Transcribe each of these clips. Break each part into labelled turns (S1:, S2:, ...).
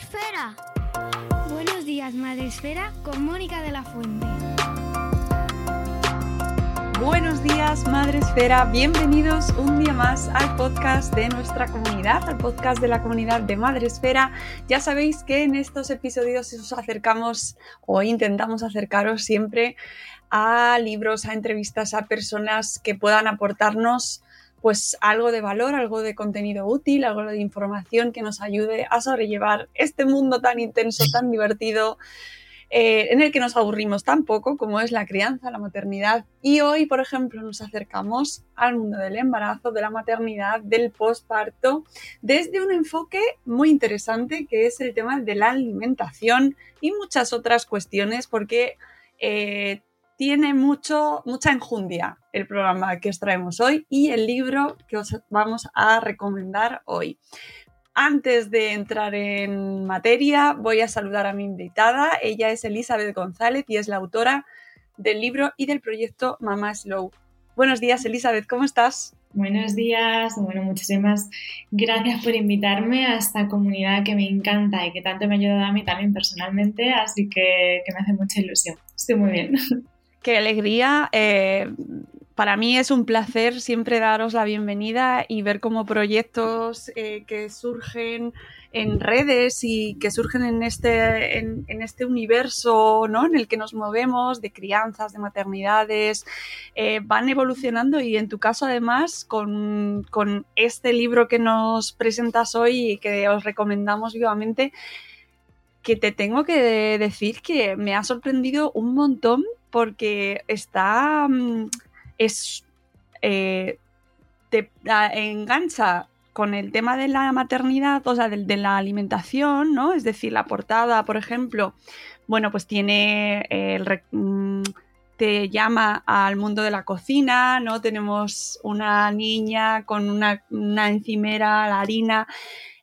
S1: Esfera. Buenos días, Madre Esfera, con Mónica de la Fuente.
S2: Buenos días, Madre Esfera. Bienvenidos un día más al podcast de nuestra comunidad, al podcast de la comunidad de Madre Esfera. Ya sabéis que en estos episodios os acercamos o intentamos acercaros siempre a libros, a entrevistas, a personas que puedan aportarnos pues algo de valor, algo de contenido útil, algo de información que nos ayude a sobrellevar este mundo tan intenso, tan divertido, eh, en el que nos aburrimos tan poco como es la crianza, la maternidad. Y hoy, por ejemplo, nos acercamos al mundo del embarazo, de la maternidad, del posparto, desde un enfoque muy interesante que es el tema de la alimentación y muchas otras cuestiones, porque eh, tiene mucho, mucha enjundia el programa que os traemos hoy y el libro que os vamos a recomendar hoy. Antes de entrar en materia, voy a saludar a mi invitada. Ella es Elizabeth González y es la autora del libro y del proyecto Mamá Slow. Buenos días, Elizabeth, ¿cómo estás?
S3: Buenos días, bueno, muchísimas gracias por invitarme a esta comunidad que me encanta y que tanto me ha ayudado a mí también personalmente, así que, que me hace mucha ilusión. Estoy muy bien.
S2: Qué alegría. Eh, para mí es un placer siempre daros la bienvenida y ver cómo proyectos eh, que surgen en redes y que surgen en este, en, este universo ¿no? en el que nos movemos, de crianzas, de maternidades, eh, van evolucionando y en tu caso además con, con, este libro que nos presentas hoy y que os recomendamos vivamente, que te tengo que decir que me ha sorprendido un montón porque está... es... Eh, te engancha con el tema de la maternidad, o sea, de, de, la alimentación, ¿no? Es decir, la portada, por ejemplo, bueno, pues tiene el... te llama al mundo de la cocina, ¿no? Tenemos una niña con una, una encimera, la harina.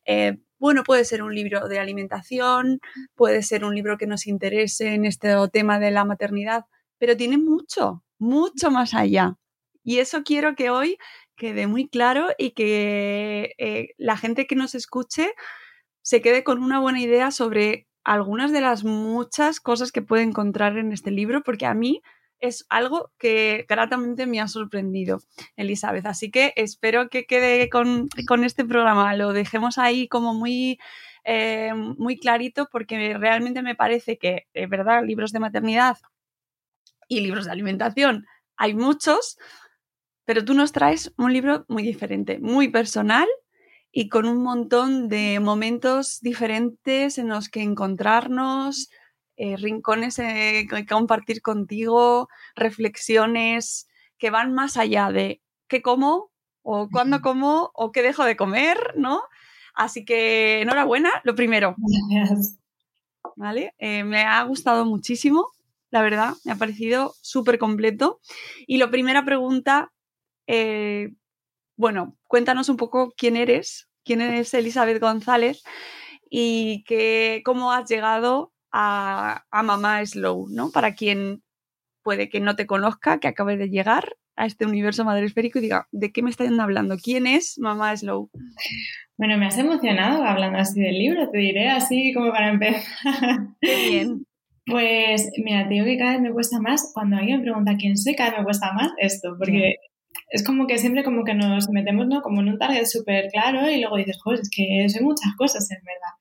S2: Eh, bueno, puede ser un libro de alimentación, puede ser un libro que nos interese en este tema de la maternidad, pero tiene mucho, mucho más allá. Y eso quiero que hoy quede muy claro y que eh, la gente que nos escuche se quede con una buena idea sobre algunas de las muchas cosas que puede encontrar en este libro, porque a mí es algo que gratamente me ha sorprendido, Elizabeth. Así que espero que quede con, con este programa, lo dejemos ahí como muy, eh, muy clarito, porque realmente me parece que, es verdad, libros de maternidad y libros de alimentación hay muchos, pero tú nos traes un libro muy diferente, muy personal y con un montón de momentos diferentes en los que encontrarnos, eh, rincones eh, que compartir contigo, reflexiones que van más allá de qué como o cuándo como o qué dejo de comer, ¿no? Así que enhorabuena, lo primero.
S3: Gracias.
S2: ¿Vale? Eh, me ha gustado muchísimo, la verdad, me ha parecido súper completo. Y la primera pregunta, eh, bueno, cuéntanos un poco quién eres, quién es Elizabeth González y que, cómo has llegado a, a Mamá Slow, ¿no? Para quien puede que no te conozca, que acabe de llegar a este universo madre esférico y diga, ¿de qué me están hablando? ¿Quién es Mamá Slow?
S3: Bueno, me has emocionado hablando así del libro, te diré así como para empezar.
S2: Qué bien.
S3: Pues mira, te digo que cada vez me cuesta más, cuando alguien me pregunta quién soy, cada vez me cuesta más esto, porque es como que siempre como que nos metemos ¿no? como en un target súper claro y luego dices, joder, es que soy muchas cosas en verdad.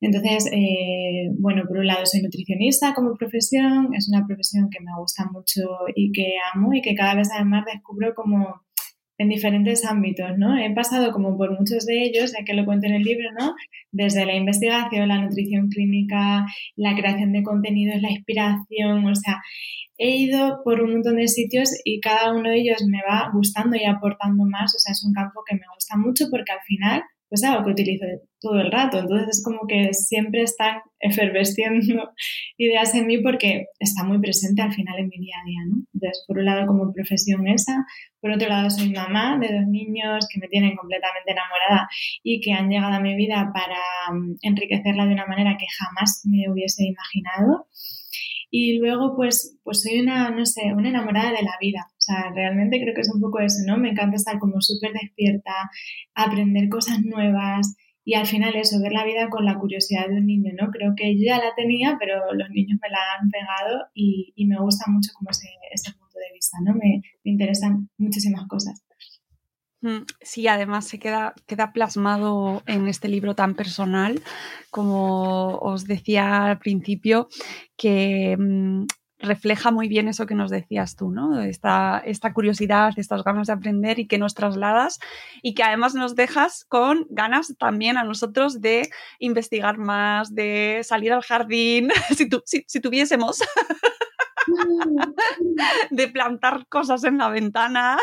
S3: Entonces, eh, bueno, por un lado soy nutricionista como profesión, es una profesión que me gusta mucho y que amo y que cada vez además descubro como en diferentes ámbitos, ¿no? He pasado como por muchos de ellos, ya que lo cuento en el libro, ¿no? Desde la investigación, la nutrición clínica, la creación de contenidos, la inspiración, o sea, he ido por un montón de sitios y cada uno de ellos me va gustando y aportando más, o sea, es un campo que me gusta mucho porque al final pues algo que utilizo todo el rato. Entonces es como que siempre están efervesciendo ideas en mí porque está muy presente al final en mi día a día, ¿no? Entonces, por un lado como profesión esa, por otro lado soy mamá de dos niños que me tienen completamente enamorada y que han llegado a mi vida para mm, enriquecerla de una manera que jamás me hubiese imaginado. Y luego, pues, pues soy una, no sé, una enamorada de la vida. O sea, realmente creo que es un poco eso, ¿no? Me encanta estar como súper despierta, aprender cosas nuevas y al final eso, ver la vida con la curiosidad de un niño, ¿no? Creo que yo ya la tenía, pero los niños me la han pegado y, me gusta mucho como ese, ese, punto de vista, ¿no? Me, me interesan muchísimas cosas.
S2: Mm, sí, además se queda, queda plasmado en este libro tan personal, como os decía al principio, que mm, refleja muy bien eso que nos decías tú, ¿no? Esta, esta curiosidad, estas ganas de aprender y que nos trasladas y que además nos dejas con ganas también a nosotros de investigar más, de salir al jardín, si, si tuviésemos. de plantar cosas en la ventana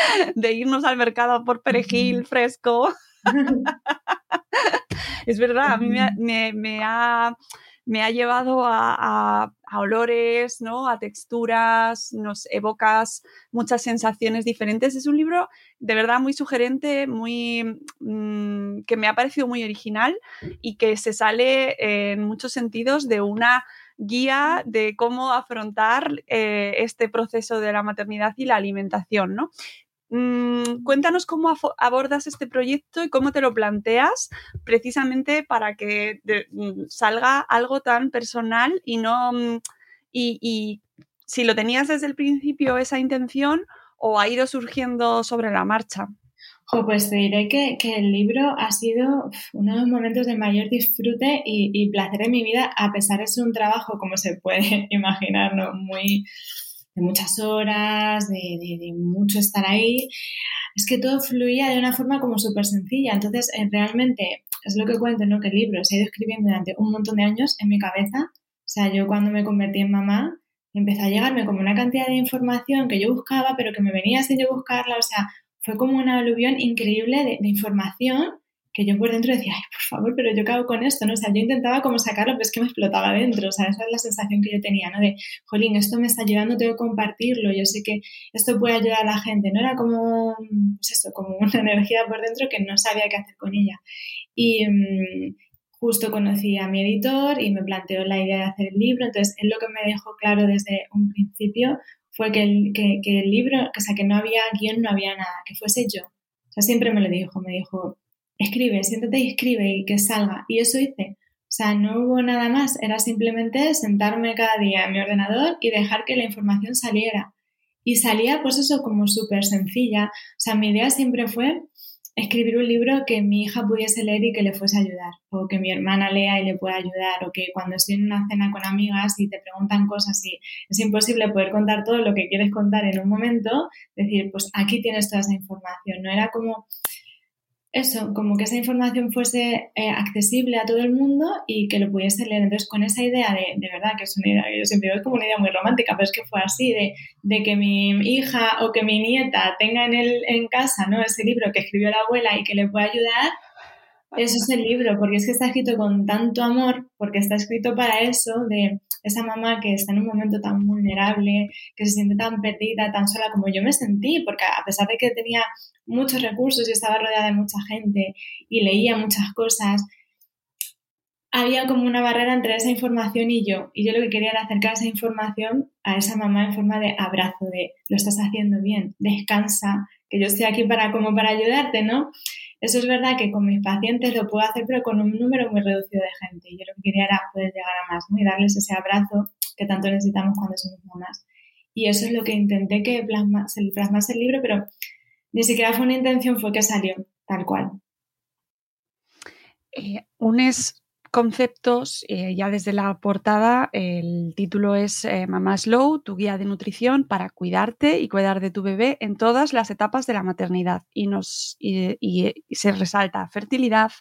S2: de irnos al mercado por perejil fresco. es verdad, a mí me, ha, me ha, llevado a, olores, ¿no? a texturas, nos evocas muchas sensaciones diferentes. Es un libro de verdad muy sugerente, muy mm, que me ha parecido muy original y que se sale en muchos sentidos de una guía de cómo afrontar eh, este proceso de la maternidad y la alimentación, ¿no? Mm, cuéntanos cómo abordas este proyecto y cómo te lo planteas precisamente para que mm, salga algo tan personal y no... Mm, y, si lo tenías desde el principio esa intención o ha ido surgiendo sobre la marcha.
S3: pues te diré que, el libro ha sido uno de los momentos de mayor disfrute y, placer de mi vida, a pesar de ser un trabajo, como se puede imaginar, ¿no? muy, de muchas horas, de, mucho estar ahí, es que todo fluía de una forma como súper sencilla. Entonces, eh, realmente, es lo que cuento, ¿no? Que el libro se ha ido escribiendo durante un montón de años en mi cabeza. O sea, yo cuando me convertí en mamá, empezó a llegarme como una cantidad de información que yo buscaba, pero que me venía sin yo buscarla. O sea, fue como una aluvión increíble de información que yo por dentro decía, ay, por favor, pero yo cago con esto, ¿no? O sea, yo intentaba como sacarlo, pero es que me explotaba dentro, o sea, esa es la sensación que yo tenía, ¿no? De, jolín, esto me está ayudando, tengo que compartirlo, yo sé que esto puede ayudar a la gente, ¿no? Era como, pues esto, como una energía por dentro que no sabía qué hacer con ella. Y mm, justo conocí a mi editor y me planteó la idea de hacer el libro, entonces él lo que me dejó claro desde un principio fue que el, que, que el libro, o sea, que no había guion, no había nada, que fuese yo. O sea, siempre me lo dijo, me dijo, escribe, siéntate y escribe y que salga. Y eso hice. O sea, no hubo nada más, era simplemente sentarme cada día en mi ordenador y dejar que la información saliera. Y salía pues eso como súper sencilla. O sea, mi idea siempre fue escribir un libro que mi hija pudiese leer y que le fuese a ayudar, o que mi hermana lea y le pueda ayudar, o que cuando estoy en una cena con amigas y te preguntan cosas y es imposible poder contar todo lo que quieres contar en un momento, decir, pues aquí tienes toda esa información. No era como eso, como que esa información fuese eh, accesible a todo el mundo y que lo pudiese leer. Entonces, con esa idea de, de verdad, que es una idea que yo siempre veo como una idea muy romántica, pero es que fue así, de, de que mi hija o que mi nieta tenga en, el, en casa ¿no? ese libro que escribió la abuela y que le pueda ayudar, eso es el libro, porque es que está escrito con tanto amor, porque está escrito para eso, de esa mamá que está en un momento tan vulnerable, que se siente tan perdida, tan sola como yo me sentí, porque a pesar de que tenía muchos recursos y estaba rodeada de mucha gente y leía muchas cosas, había como una barrera entre esa información y yo. Y yo lo que quería era acercar esa información a esa mamá en forma de abrazo, de lo estás haciendo bien, descansa, que yo estoy aquí para como para ayudarte, ¿no? Eso es verdad que con mis pacientes lo puedo hacer, pero con un número muy reducido de gente. Y yo lo que quería era poder llegar a más, ¿no? Y darles ese abrazo que tanto necesitamos cuando somos mamás. Y eso es lo que intenté que plasmase, plasmase el libro, pero ni siquiera fue una intención, fue que salió tal cual.
S2: Eh, unes conceptos, eh, ya desde la portada, el título es eh, Mamá Slow, tu guía de nutrición para cuidarte y cuidar de tu bebé en todas las etapas de la maternidad. Y, nos, y se resalta fertilidad,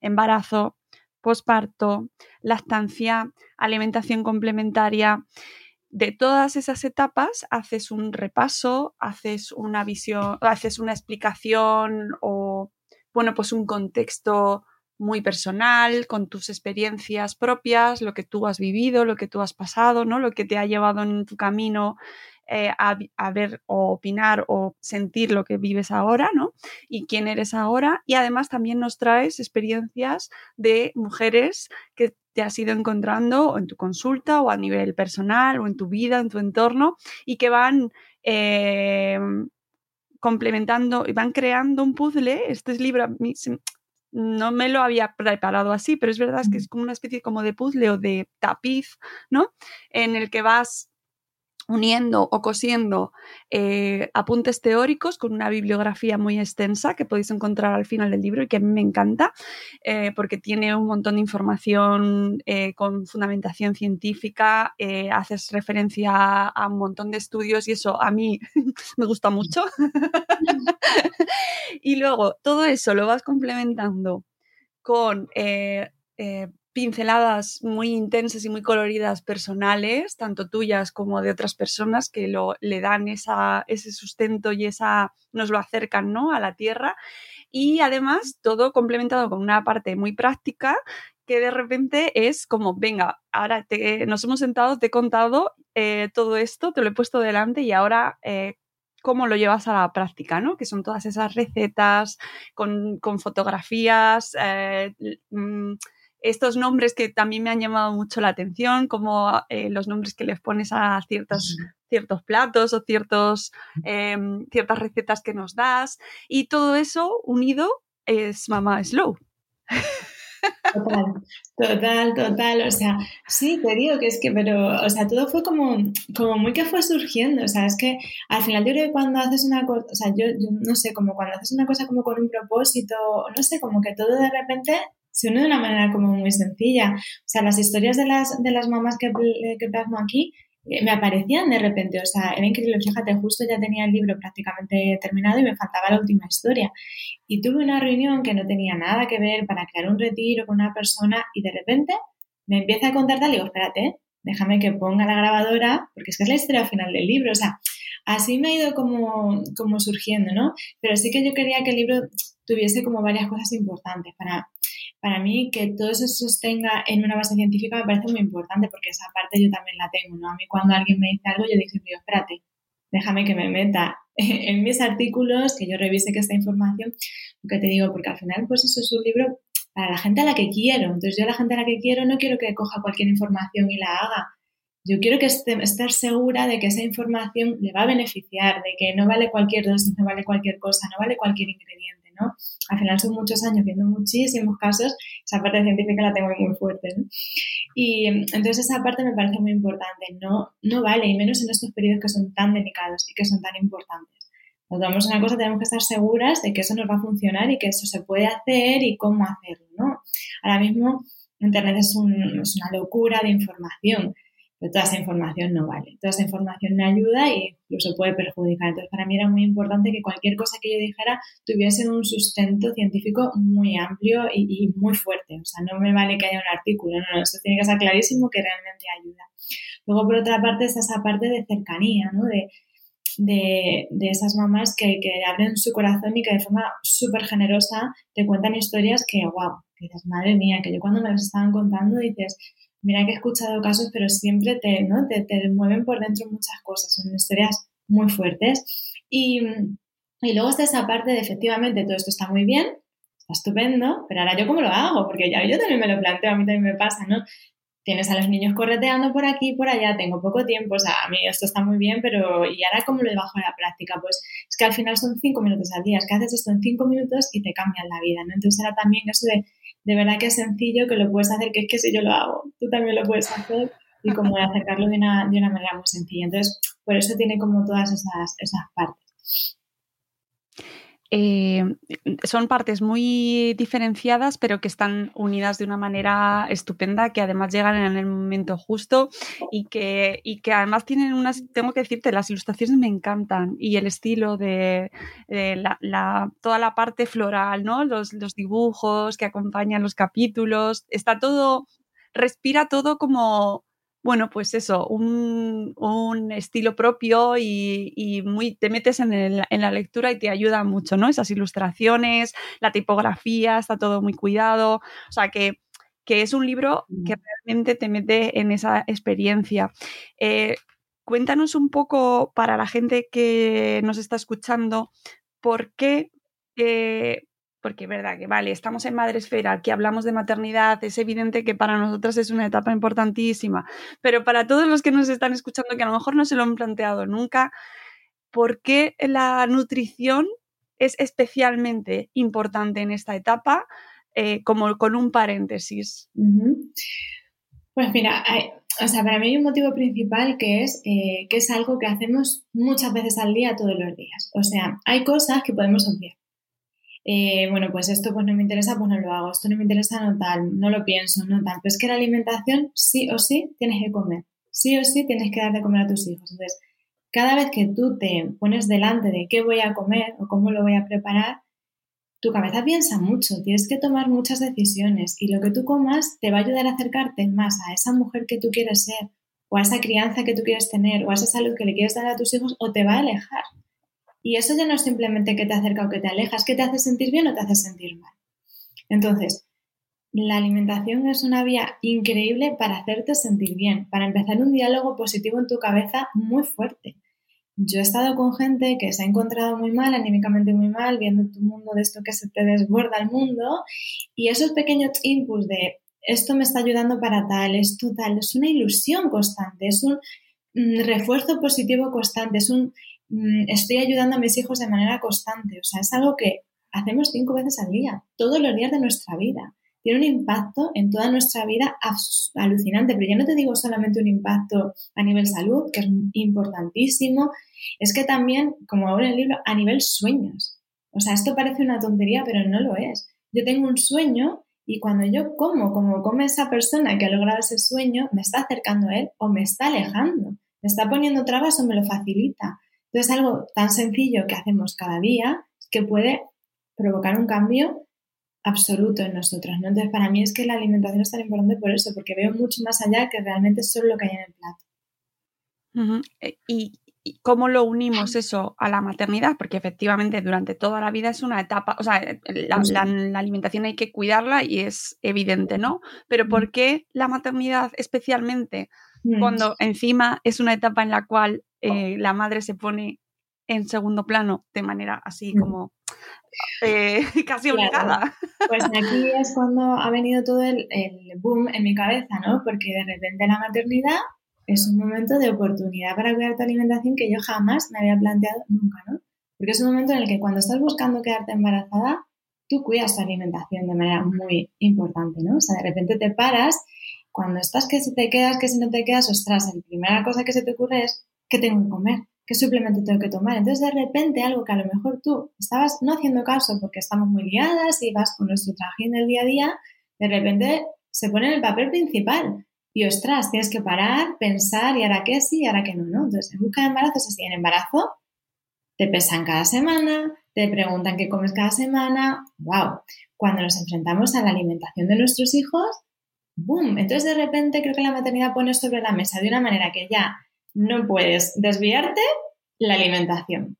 S2: embarazo, posparto, lactancia, alimentación complementaria. De todas esas etapas haces un repaso, haces una visión, haces una explicación o, bueno, pues un contexto muy personal, con tus experiencias propias, lo que tú has vivido, lo que tú has pasado, ¿no? Lo que te ha llevado en tu camino eh, a, ver o opinar o sentir lo que vives ahora, ¿no? Y quién eres ahora. Y además también nos traes experiencias de mujeres que te has ido encontrando en tu consulta o a nivel personal o en tu vida, en tu entorno y que van eh, complementando y van creando un puzzle. Este libro no me lo había preparado así, pero es verdad que es como una especie como de puzzle o de tapiz, ¿no? En el que vas uniendo o cosiendo eh, apuntes teóricos con una bibliografía muy extensa que podéis encontrar al final del libro y que a mí me encanta eh, porque tiene un montón de información eh, con fundamentación científica, haces referencia a un montón de estudios y eso a mí me gusta mucho. y luego todo eso lo vas complementando con pinceladas muy intensas y muy coloridas personales, tanto tuyas como de otras personas que lo, le dan esa, ese sustento y esa, nos lo acercan ¿no? a la tierra. Y además todo complementado con una parte muy práctica que de repente es como, venga, ahora te, nos hemos sentado, te he contado eh, todo esto, te lo he puesto delante y ahora eh, cómo lo llevas a la práctica, ¿no? Que son todas esas recetas con, con fotografías, eh, mm, estos nombres que también me han llamado mucho la atención, como eh, los nombres que les pones a ciertos, ciertos platos o ciertos, em, ciertas recetas que nos das. Y todo eso unido es Mamá Slow.
S3: Total, total, total. O sea, sí, te digo que es que, pero, o sea, todo fue como, como muy que fue surgiendo. O sea, es que al final yo creo que cuando haces una cosa, o sea, yo, yo no sé, como cuando haces una cosa como con un propósito, no sé, como que todo de repente se une de una manera como muy sencilla. O sea, las historias de las, de las mamás que, que plasmo aquí eh, me aparecían de repente, o sea, era increíble, fíjate, justo ya tenía el libro prácticamente terminado y me faltaba la última historia. Y tuve una reunión que no tenía nada que ver para crear un retiro con una persona y de repente me empieza a contar tal y digo, espérate, déjame que ponga la grabadora, porque es que es la historia final del libro, o sea, así me ha ido como, como surgiendo, ¿no? Pero sí que yo quería que el libro tuviese como varias cosas importantes para para mí que todo eso se sostenga en una base científica me parece muy importante porque esa parte yo también la tengo, ¿no? A mí cuando alguien me dice algo yo digo, espérate, déjame que me meta en mis artículos, que yo revise que esta información, lo que te digo, porque al final pues eso es un libro para la gente a la que quiero. Entonces yo a la gente a la que quiero no quiero que coja cualquier información y la haga. Yo quiero que esté, estar segura de que esa información le va a beneficiar, de que no vale cualquier dosis, no vale cualquier cosa, no vale cualquier ingrediente. Al final son muchos años viendo muchísimos casos, esa parte científica la tengo muy fuerte, Y entonces esa parte me parece muy importante, no, no vale, y menos en estos periodos que son tan delicados y que son tan importantes. Cuando vamos una cosa tenemos que estar seguras de que eso nos va a funcionar y que eso se puede hacer y cómo hacerlo, ¿no? Ahora mismo Internet es, es una locura de información toda esa información no vale. Toda esa información me ayuda e incluso puede perjudicar. Entonces, para mí era muy importante que cualquier cosa que yo dijera tuviese un sustento científico muy amplio y, muy fuerte. O sea, no me vale que haya un artículo, no, no, eso tiene que ser clarísimo que realmente ayuda. Luego, por otra parte, está esa parte de cercanía, ¿no? De, de, de, esas mamás que, que, abren su corazón y que de forma súper generosa te cuentan historias que, wow, dices, madre mía, que yo cuando me las estaban contando dices, mira que he escuchado casos, pero siempre te, ¿no? te, te mueven por dentro muchas cosas, son historias muy fuertes. Y, y luego está esa parte de efectivamente todo esto está muy bien, está estupendo, pero ahora yo cómo lo hago, porque ya yo también me lo planteo, a mí también me pasa, ¿no? Tienes a los niños correteando por aquí y por allá, tengo poco tiempo, o sea, a mí esto está muy bien, pero ¿y ahora cómo lo bajo a la práctica? Pues es que al final son cinco minutos al día, es que haces esto en cinco minutos y te cambian la vida, ¿no? Entonces ahora también eso de, de verdad que es sencillo, que lo puedes hacer, que es que si yo lo hago, tú también lo puedes hacer y como de acercarlo de una, de una manera muy sencilla. Entonces, por eso tiene como todas esas, esas partes.
S2: Eh, son partes muy diferenciadas, pero que están unidas de una manera estupenda, que además llegan en el momento justo y que, y que además tienen unas, tengo que decirte, las ilustraciones me encantan y el estilo de, la, toda la parte floral, ¿no? Los, los dibujos que acompañan los capítulos, está todo, respira todo como bueno, pues eso, un, estilo propio y, muy, te metes en, la lectura y te ayuda mucho, ¿no? Esas ilustraciones, la tipografía, está todo muy cuidado. O sea, que, es un libro que realmente te mete en esa experiencia. Eh, cuéntanos un poco para la gente que nos está escuchando, por qué, eh, porque es verdad que, vale, estamos en Madresfera, aquí hablamos de maternidad, es evidente que para nosotras es una etapa importantísima, pero para todos los que nos están escuchando que a lo mejor no se lo han planteado nunca, ¿por qué la nutrición es especialmente importante en esta etapa? Eh, como con un paréntesis.
S3: Pues mira, o sea, para mí hay un motivo principal que es eh, que es algo que hacemos muchas veces al día, todos los días. O sea, hay cosas que podemos obviar. Eh, bueno, pues esto pues no me interesa, pues no lo hago, esto no me interesa, no tal, no lo pienso, no tal. Pero es que la alimentación sí o sí tienes que comer, sí o sí tienes que dar de comer a tus hijos. Entonces, cada vez que tú te pones delante de qué voy a comer o cómo lo voy a preparar, tu cabeza piensa mucho, tienes que tomar muchas decisiones y lo que tú comas te va a ayudar a acercarte más a esa mujer que tú quieres ser o a esa crianza que tú quieres tener o a esa salud que le quieres dar a tus hijos o te va a alejar. Y eso ya no es simplemente que te acerca o que te aleja, es que te hace sentir bien o te hace sentir mal. Entonces, la alimentación es una vía increíble para hacerte sentir bien, para empezar un diálogo positivo en tu cabeza muy fuerte. Yo he estado con gente que se ha encontrado muy mal, anímicamente muy mal, viendo tu mundo de esto que se te desborda el mundo, y esos pequeños inputs de esto me está ayudando para tal, esto tal, es una ilusión constante, es un mm, refuerzo positivo constante, es un Mm, estoy ayudando a mis hijos de manera constante. O sea, es algo que hacemos cinco veces al día, todos los días de nuestra vida. Tiene un impacto en toda nuestra vida alucinante, pero yo no te digo solamente un impacto a nivel salud, que es importantísimo, es que también, como ahora en el libro, a nivel sueños. O sea, esto parece una tontería, pero no lo es. Yo tengo un sueño y cuando yo como, como come esa persona que ha logrado ese sueño, me está acercando a él o me está alejando, me está poniendo trabas o me lo facilita. Entonces, algo tan sencillo que hacemos cada día que puede provocar un cambio absoluto en nosotros. ¿no? Entonces, para mí es que la alimentación es tan importante por eso, porque veo mucho más allá que realmente solo lo que hay en el
S2: plato. Eh, ¿Y, cómo lo unimos eso a la maternidad? Porque efectivamente durante toda la vida es una etapa, o sea, la, la alimentación hay que cuidarla y es evidente, ¿no? Pero ¿por qué la maternidad especialmente? Mm. cuando encima es una etapa en la cual eh, la madre se pone en segundo plano de manera así mm. como eh, casi obligada.
S3: Pues aquí es cuando ha venido todo el, boom en mi cabeza, ¿no? Porque de repente la maternidad es un momento de oportunidad para cuidar tu alimentación que yo jamás me había planteado nunca, ¿no? Porque es un momento en el que cuando estás buscando quedarte embarazada, tú cuidas tu alimentación de manera muy importante, ¿no? O sea, de repente te paras cuando estás que si te quedas, que si no te quedas, ostras, la primera cosa que se te ocurre es ¿qué tengo que comer? ¿Qué suplemento tengo que tomar? Entonces, de repente, algo que a lo mejor tú estabas no haciendo caso porque estamos muy liadas y vas con nuestro traje en el día a día, de repente se pone en el papel principal. Y ostras, tienes que parar, pensar, y ahora qué sí, y ahora qué no, ¿no? Entonces, en busca de embarazo es así. En embarazo, te pesan cada semana, te preguntan qué comes cada semana. ¡Wow! Cuando nos enfrentamos a la alimentación de nuestros hijos, ¡boom! Entonces de repente creo que la maternidad pone sobre la mesa de una manera que ya no puedes desviarte la alimentación.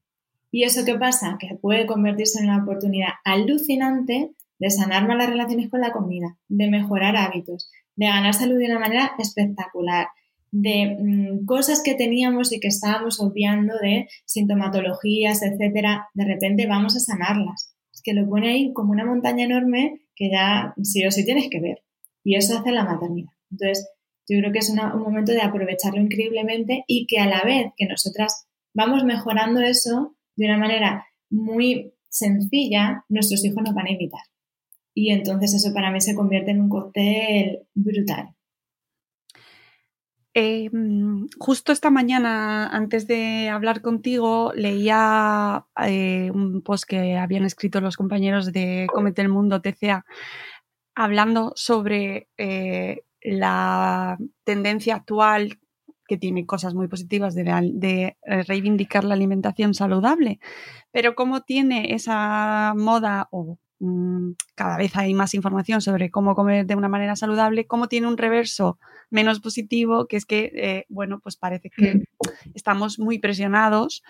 S3: ¿Y eso qué pasa? Que puede convertirse en una oportunidad alucinante de sanar malas relaciones con la comida, de mejorar hábitos, de ganar salud de una manera espectacular, de mm, cosas que teníamos y que estábamos obviando de sintomatologías, etcétera, de repente vamos a sanarlas. Es que lo pone ahí como una montaña enorme que ya sí o sí tienes que ver. Y eso hace la maternidad. Entonces, Yo creo que es un momento de aprovecharlo increíblemente y que a la vez que nosotras vamos mejorando eso de una manera muy sencilla, nuestros hijos nos van a imitar. Y entonces eso para mí se convierte en un cóctel brutal.
S2: Eh, justo esta mañana, antes de hablar contigo, leía eh, un post que habían escrito los compañeros de Comete el Mundo, TCA, hablando sobre eh, la tendencia actual que tiene cosas muy positivas de, de, reivindicar la alimentación saludable, pero cómo tiene esa moda o Mm, cada vez hay más información sobre cómo comer de una manera saludable, cómo tiene un reverso menos positivo, que es que, eh, bueno, pues parece que mm. estamos muy presionados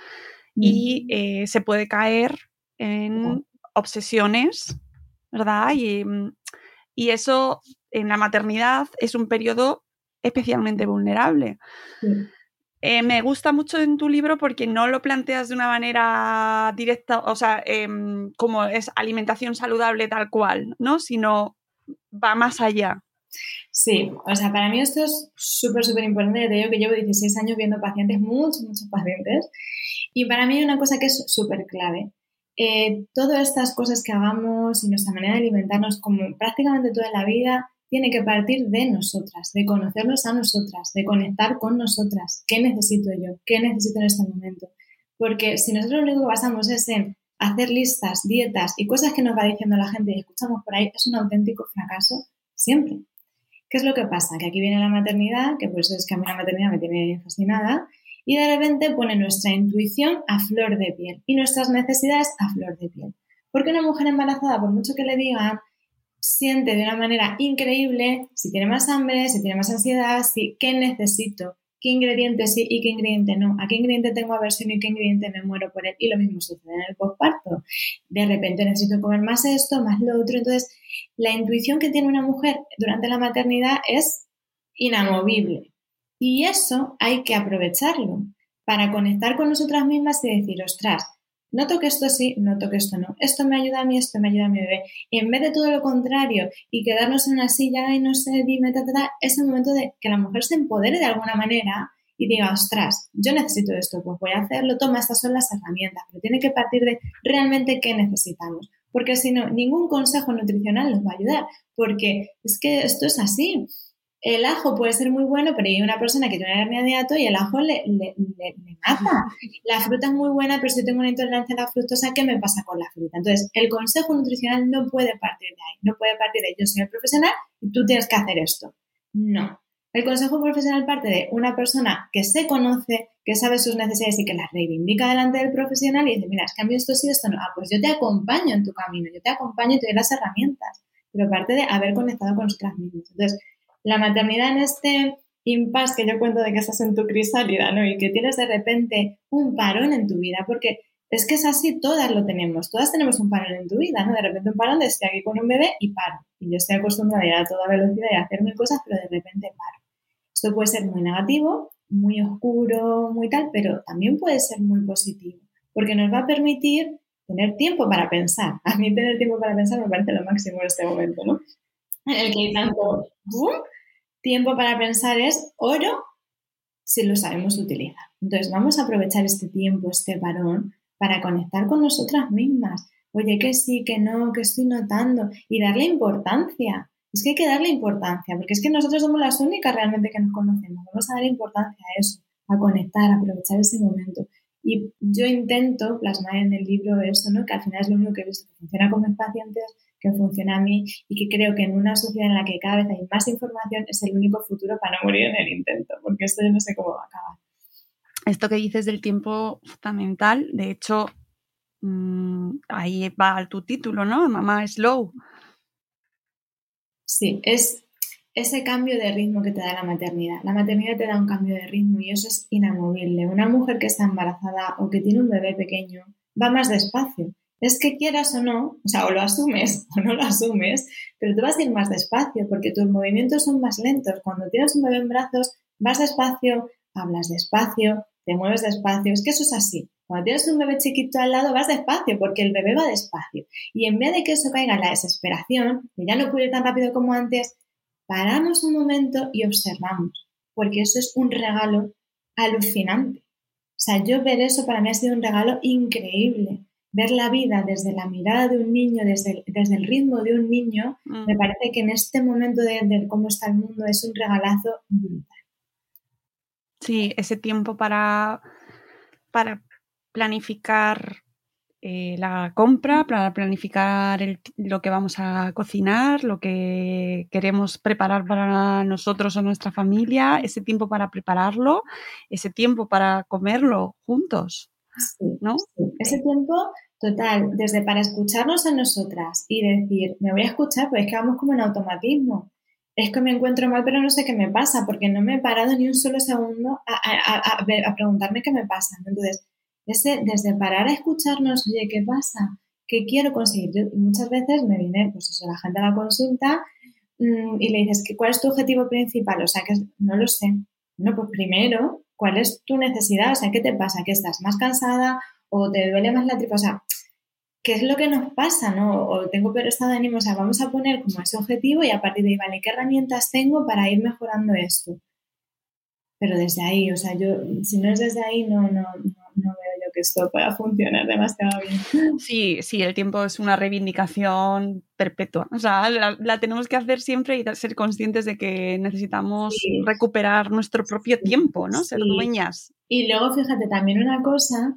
S2: y mm. eh, se puede caer en obsesiones, ¿verdad? Y, y, eso en la maternidad es un periodo especialmente vulnerable. Eh, me gusta mucho en tu libro porque no lo planteas de una manera directa, o sea, em, como es alimentación saludable tal cual, ¿no? Sino va más allá.
S3: Sí, o sea, para mí esto es súper, súper importante. Te digo que llevo 16 años viendo pacientes, muchos, muchos pacientes, y para mí hay una cosa que es súper clave. Eh, todas estas cosas que hagamos y nuestra manera de alimentarnos, como prácticamente toda la vida, tiene que partir de nosotras, de conocernos a nosotras, de conectar con nosotras. ¿Qué necesito yo? ¿Qué necesito en este momento? Porque si nosotros lo único que basamos es en hacer listas, dietas y cosas que nos va diciendo la gente y escuchamos por ahí, es un auténtico fracaso siempre. ¿Qué es lo que pasa? Que aquí viene la maternidad, que por eso es que a mí la maternidad me tiene fascinada, y de repente pone nuestra intuición a flor de piel y nuestras necesidades a flor de piel. Porque una mujer embarazada, por mucho que le digan, siente de una manera increíble si tiene más hambre, si tiene más ansiedad, si qué necesito, qué ingrediente sí y qué ingrediente no, a qué ingrediente tengo aversión y qué ingrediente me muero por él. Y lo mismo sucede en el postparto. De repente necesito comer más esto, más lo otro. Entonces, la intuición que tiene una mujer durante la maternidad es inamovible. Y eso hay que aprovecharlo para conectar con nosotras mismas y decir, ostras, no que esto sí, no que esto no. Esto me ayuda a mí, esto me ayuda a mi bebé. Y en vez de todo lo contrario y quedarnos en una silla y no sé, dime, ta, ta, es el momento de que la mujer se empodere de alguna manera y diga, ostras, yo necesito esto, pues voy a hacerlo, toma, estas son las herramientas, pero tiene que partir de realmente qué necesitamos. Porque si no, ningún consejo nutricional nos va a ayudar, porque es que esto es así el ajo puede ser muy bueno, pero hay una persona que tiene una hernia de ato y el ajo le, le, mata. La fruta es muy buena, pero si tengo una intolerancia a la fructosa, ¿qué me pasa con la fruta? Entonces, el consejo nutricional no puede partir de ahí, no puede partir de yo soy el profesional y tú tienes que hacer esto. No. El consejo profesional parte de una persona que se conoce, que sabe sus necesidades y que las reivindica delante del profesional y dice, mira, es cambio esto sí, esto no. Ah, pues yo te acompaño en tu camino, yo te acompaño y te doy las herramientas. Pero parte de haber conectado con nosotras mismas. Entonces, la maternidad en este impasse que yo cuento de que estás en tu crisálida, ¿no? Y que tienes de repente un parón en tu vida, porque es que es así, todas lo tenemos, todas tenemos un parón en tu vida, ¿no? De repente un parón de estoy aquí con un bebé y paro. Y yo estoy acostumbrada a ir a toda velocidad y a hacer cosas, pero de repente paro. Esto puede ser muy negativo, muy oscuro, muy tal, pero también puede ser muy positivo, porque nos va a permitir tener tiempo para pensar. A mí tener tiempo para pensar me parece lo máximo en este momento, ¿no? En el que hay tanto tiempo para pensar es oro si lo sabemos utilizar. Entonces vamos a aprovechar este tiempo, este varón, para conectar con nosotras mismas. Oye, que sí, que no, que estoy notando y darle importancia. Es que hay que darle importancia, porque es que nosotros somos las únicas realmente que nos conocemos. Vamos a dar importancia a eso, a conectar, a aprovechar ese momento. Y yo intento plasmar en el libro eso, ¿no? Que al final es lo único que he visto que funciona con mis pacientes, que funciona a mí y que creo que en una sociedad en la que cada vez hay más información es el único futuro para no morir en el intento, porque esto yo no sé cómo va a acabar.
S2: Esto que dices del tiempo fundamental, de hecho, mm, ahí va tu título, ¿no? Mamá Slow.
S3: Sí, es ese cambio de ritmo que te da la maternidad. La maternidad te da un cambio de ritmo y eso es inamovible. Una mujer que está embarazada o que tiene un bebé pequeño va más despacio es que quieras o no, o sea, o lo asumes o no lo asumes, pero tú vas a ir más despacio porque tus movimientos son más lentos. Cuando tienes un bebé en brazos, vas despacio, hablas despacio, te mueves despacio. Es que eso es así. Cuando tienes un bebé chiquito al lado, vas despacio porque el bebé va despacio. Y en vez de que eso caiga en la desesperación, que ya no puede ir tan rápido como antes, paramos un momento y observamos, porque eso es un regalo alucinante. O sea, yo ver eso para mí ha sido un regalo increíble. Ver la vida desde la mirada de un niño, desde el, desde el ritmo de un niño,
S2: Mm.
S3: me parece que en este momento de, de cómo está el mundo es un regalazo brutal.
S2: Sí, ese tiempo para, para planificar eh, la compra, para planificar el- lo que vamos a cocinar, lo que queremos preparar para nosotros o nuestra familia, ese tiempo para prepararlo, ese tiempo para comerlo juntos,
S3: Sí,
S2: ¿no?
S3: sí. Ese tiempo total, desde para escucharnos a nosotras y decir, me voy a escuchar, pues es que vamos como en automatismo. Es que me encuentro mal, pero no sé qué me pasa, porque no me he parado ni un solo segundo a, preguntarme qué me pasa. Entonces, ese, desde parar a escucharnos, oye, ¿qué pasa? ¿Qué quiero conseguir? Yo, muchas veces me viene, pues eso, la gente a la consulta mm, y le dices, ¿qué- ¿cuál es tu objetivo principal? O sea, que no lo sé. Bueno, pues primero, ¿cuál es tu necesidad? O sea, ¿qué te pasa? ¿Que estás más cansada o te duele más la tripa? O sea, ¿qué es lo que nos pasa? ¿no? O tengo peor estado de ánimo. O sea, vamos a poner como ese objetivo y a partir de ahí, vale, ¿qué herramientas tengo para ir mejorando esto? Pero desde ahí, o sea, yo, si no es desde ahí, no, no, no, no veo yo que esto pueda funcionar demasiado bien.
S2: Sí, sí, el tiempo es una reivindicación perpetua. O sea, la, la tenemos que hacer siempre y ser conscientes de que necesitamos
S3: Sí.
S2: recuperar nuestro propio tiempo, ¿no? Ser
S3: Sí.
S2: dueñas.
S3: Y luego, fíjate, también una cosa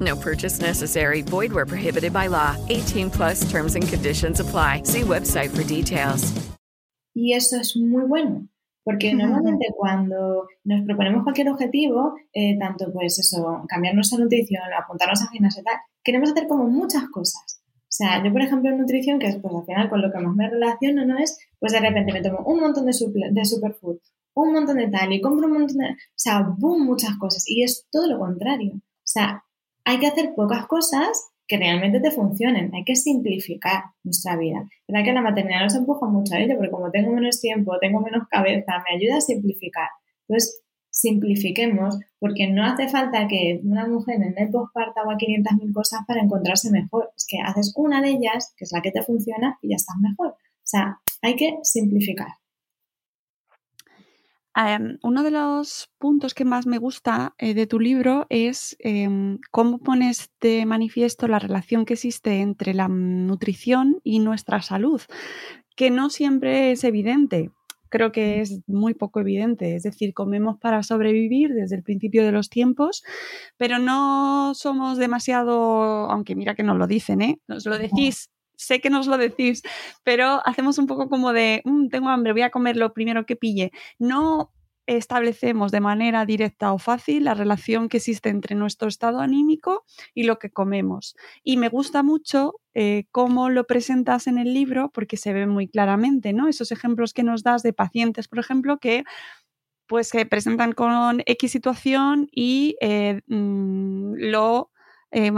S4: No purchase necessary. Void where prohibited by law. 18 plus terms and conditions apply. See website for details.
S3: Y eso es muy bueno, porque normalmente cuando nos proponemos cualquier objetivo, eh, tanto pues eso, cambiar nuestra nutrición, apuntarnos a gimnasio y tal, queremos hacer como muchas cosas. O sea, yo por ejemplo en nutrición, que es pues al final con lo que más me relaciono, ¿no? Es pues de repente me tomo un montón de, de superfood, un montón de tal y compro un montón de... O sea, boom, muchas cosas. Y es todo lo contrario. O sea, hay que hacer pocas cosas que realmente te funcionen. Hay que simplificar nuestra vida. ¿Verdad que la maternidad nos empuja mucho a ello? Porque como tengo menos tiempo, tengo menos cabeza, me ayuda a simplificar. Entonces, simplifiquemos, porque no hace falta que una mujer en el posparto haga 500.000 cosas para encontrarse mejor. Es que haces una de ellas, que es la que te funciona, y ya estás mejor. O sea, hay que simplificar.
S2: Um, uno de los puntos que más me gusta eh, de tu libro es eh, cómo pones de manifiesto la relación que existe entre la nutrición y nuestra salud, que no siempre es evidente. Creo que es muy poco evidente, es decir, comemos para sobrevivir desde el principio de los tiempos, pero no somos demasiado, aunque mira que nos lo dicen, ¿eh? Nos lo decís sé que nos lo decís, pero hacemos un poco como de, mmm, tengo hambre, voy a comer lo primero que pille. No establecemos de manera directa o fácil la relación que existe entre nuestro estado anímico y lo que comemos. Y me gusta mucho eh, cómo lo presentas en el libro porque se ve muy claramente, ¿no? Esos ejemplos que nos das de pacientes, por ejemplo, que pues se presentan con X situación y eh, mmm, lo eh,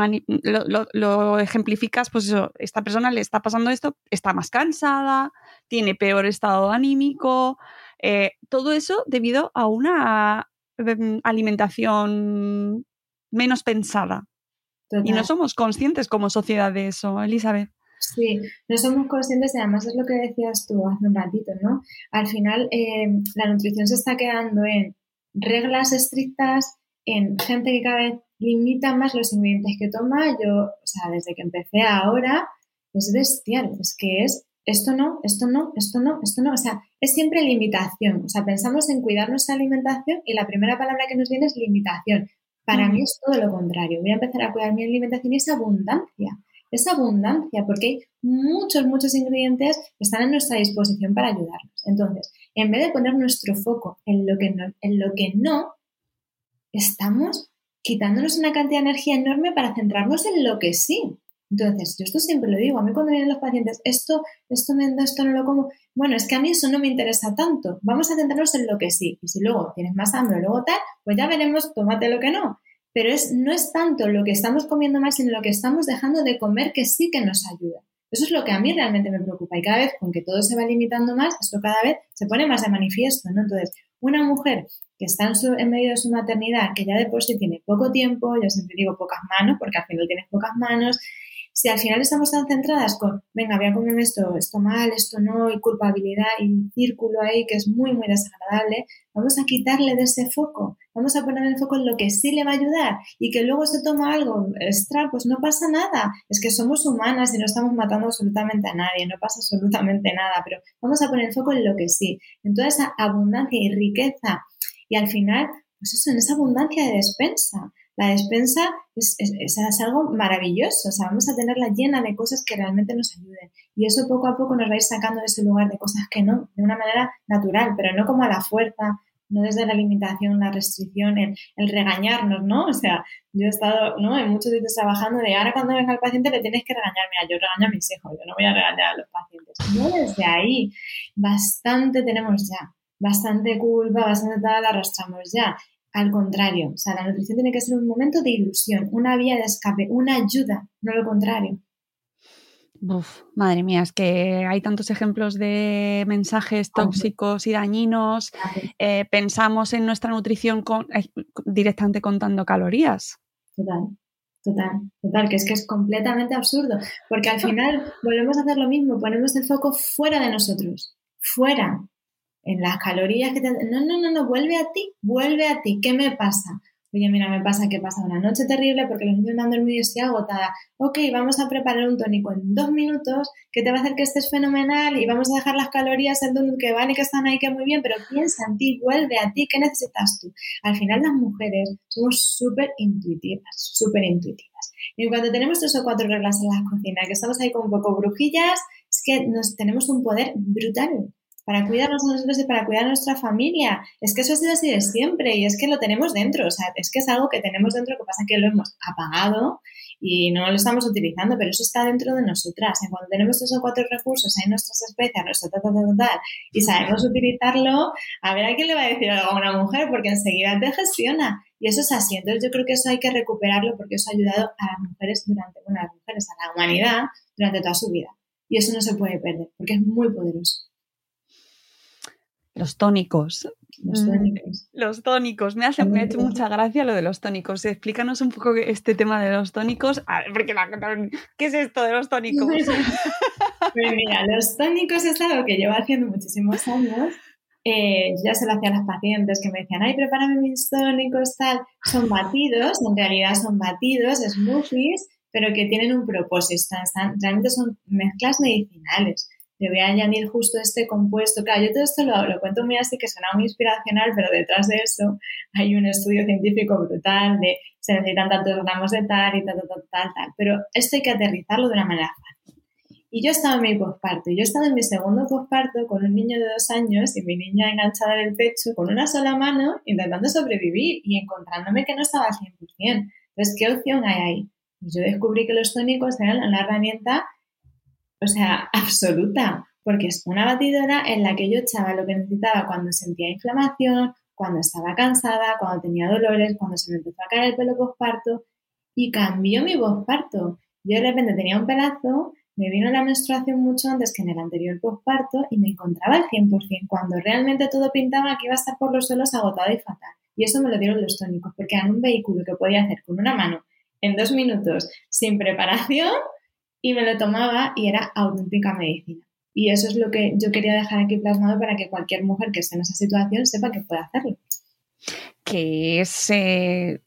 S2: lo, lo, lo, ejemplificas, pues eso, esta persona le está pasando esto, está más cansada, tiene peor estado anímico, eh, todo eso debido a una eh, alimentación menos pensada. Total. Y no somos conscientes como sociedad de eso, Elizabeth.
S3: Sí, no somos conscientes y además es lo que decías tú hace un ratito, ¿no? Al final eh, la nutrición se está quedando en reglas estrictas, en gente que cada vez limita más los ingredientes que toma. Yo, o sea, desde que empecé ahora, es bestial. Es que es esto no, esto no, esto no, esto no. O sea, es siempre limitación. O sea, pensamos en cuidar nuestra alimentación y la primera palabra que nos viene es limitación. Para mm. mí es todo lo contrario. Voy a empezar a cuidar mi alimentación y es abundancia. Es abundancia porque hay muchos, muchos ingredientes que están a nuestra disposición para ayudarnos. Entonces, en vez de poner nuestro foco en lo que no, en lo que no estamos quitándonos una cantidad de energía enorme para centrarnos en lo que sí. Entonces, yo esto siempre lo digo, a mí cuando vienen los pacientes, esto, esto me esto no lo como, bueno, es que a mí eso no me interesa tanto, vamos a centrarnos en lo que sí, y si luego tienes más hambre o luego tal, pues ya veremos, tómate lo que no. Pero es, no es tanto lo que estamos comiendo más, sino lo que estamos dejando de comer que sí que nos ayuda. Eso es lo que a mí realmente me preocupa y cada vez con que todo se va limitando más, esto cada vez se pone más de manifiesto, ¿no? Entonces, una mujer que está en, medio de su maternidad, que ya de por sí tiene poco tiempo, yo siempre digo pocas manos, porque al final tienes pocas manos, si al final estamos tan centradas con, venga, voy a comer esto, esto mal, esto no, y culpabilidad y círculo ahí que es muy, muy desagradable, vamos a quitarle de ese foco, vamos a poner el foco en lo que sí le va a ayudar y que luego se toma algo extra, pues no pasa nada, es que somos humanas y no estamos matando absolutamente a nadie, no pasa absolutamente nada, pero vamos a poner el foco en lo que sí, en toda esa abundancia y riqueza y al final, pues eso, en esa abundancia de despensa la despensa es, algo maravilloso, o sea, vamos a tenerla llena de cosas que realmente nos ayuden. Y eso poco a poco nos va a ir sacando de ese lugar de cosas que no, de una manera natural, pero no como a la fuerza, no desde la limitación, la restricción, el, regañarnos, ¿no? O sea, yo he estado, ¿no? En muchos sitios trabajando de ahora cuando venga el paciente le tienes que regañar. Yo regaño a mis hijos, yo no voy a regañar a los pacientes. No desde ahí, bastante tenemos ya, bastante culpa, bastante tal arrastramos ya. Al contrario, o sea, la nutrición tiene que ser un momento de ilusión, una vía de escape, una ayuda, no lo contrario.
S2: Uf, madre mía, es que hay tantos ejemplos de mensajes tóxicos y dañinos. Eh, pensamos en nuestra nutrición con, eh, directamente contando calorías.
S3: Total, total, total, que es que es completamente absurdo, porque al final volvemos a hacer lo mismo, ponemos el foco fuera de nosotros, fuera, en las calorías que te... No, no, no, no, vuelve a ti, vuelve a ti. ¿Qué me pasa? Oye, mira, me pasa que pasa una noche terrible porque los niños no han dormido y estoy agotada. Ok, vamos a preparar un tónico en dos minutos que te va a hacer que estés fenomenal y vamos a dejar las calorías en donde que van y que están ahí que muy bien, pero piensa en ti, vuelve a ti, ¿qué necesitas tú? Al final las mujeres somos súper intuitivas, súper intuitivas. Y cuando tenemos tres o cuatro reglas en la cocina, que estamos ahí con un poco brujillas, es que nos tenemos un poder brutal para cuidarnos a nosotros y para cuidar a nuestra familia. Es que eso ha sido así de siempre y es que lo tenemos dentro, o sea, es que es algo que tenemos dentro, que pasa que lo hemos apagado y no lo estamos utilizando, pero eso está dentro de nosotras. En cuando tenemos esos cuatro recursos, hay nuestras especies, nuestro tal, tal, tal, tal, y sabemos utilizarlo, a ver a quién le va a decir algo a una mujer, porque enseguida te gestiona. Y eso es así. Entonces yo creo que eso hay que recuperarlo porque eso ha ayudado a las mujeres durante, bueno, a las mujeres, a la humanidad durante toda su vida. Y eso no se puede perder porque es muy poderoso.
S2: Los tónicos.
S3: Los mm, tónicos.
S2: Los tónicos. Me, hace, me ha hecho mucha gracia lo de los tónicos. Explícanos un poco este tema de los tónicos. A ver, porque ¿Qué es esto de los tónicos?
S3: pues mira, los tónicos es algo que llevo haciendo muchísimos años. Eh, ya se lo hacía a las pacientes que me decían, ay, prepárame mis tónicos, tal. Son batidos, en realidad son batidos, smoothies, pero que tienen un propósito. realmente son mezclas medicinales le voy a añadir justo este compuesto. Claro, yo todo esto lo, lo, cuento muy así que suena muy inspiracional, pero detrás de eso hay un estudio científico brutal de se necesitan tantos gramos de tal y tal, tal, tal, tal. Pero esto hay que aterrizarlo de una manera fácil. Y yo estaba en mi posparto, yo estaba en mi segundo posparto con un niño de dos años y mi niña enganchada en el pecho con una sola mano intentando sobrevivir y encontrándome que no estaba al 100%. Entonces, ¿qué opción hay ahí? Pues yo descubrí que los tónicos eran una herramienta o sea, absoluta, porque es una batidora en la que yo echaba lo que necesitaba cuando sentía inflamación, cuando estaba cansada, cuando tenía dolores, cuando se me empezó a caer el pelo postparto y cambió mi postparto. Yo de repente tenía un pelazo, me vino la menstruación mucho antes que en el anterior postparto y me encontraba al 100% cuando realmente todo pintaba que iba a estar por los suelos agotado y fatal. Y eso me lo dieron los tónicos, porque eran un vehículo que podía hacer con una mano en dos minutos sin preparación y me lo tomaba y era auténtica medicina. Y eso es lo que yo quería dejar aquí plasmado para que cualquier mujer que esté en esa situación sepa que puede hacerlo.
S2: Que es eh,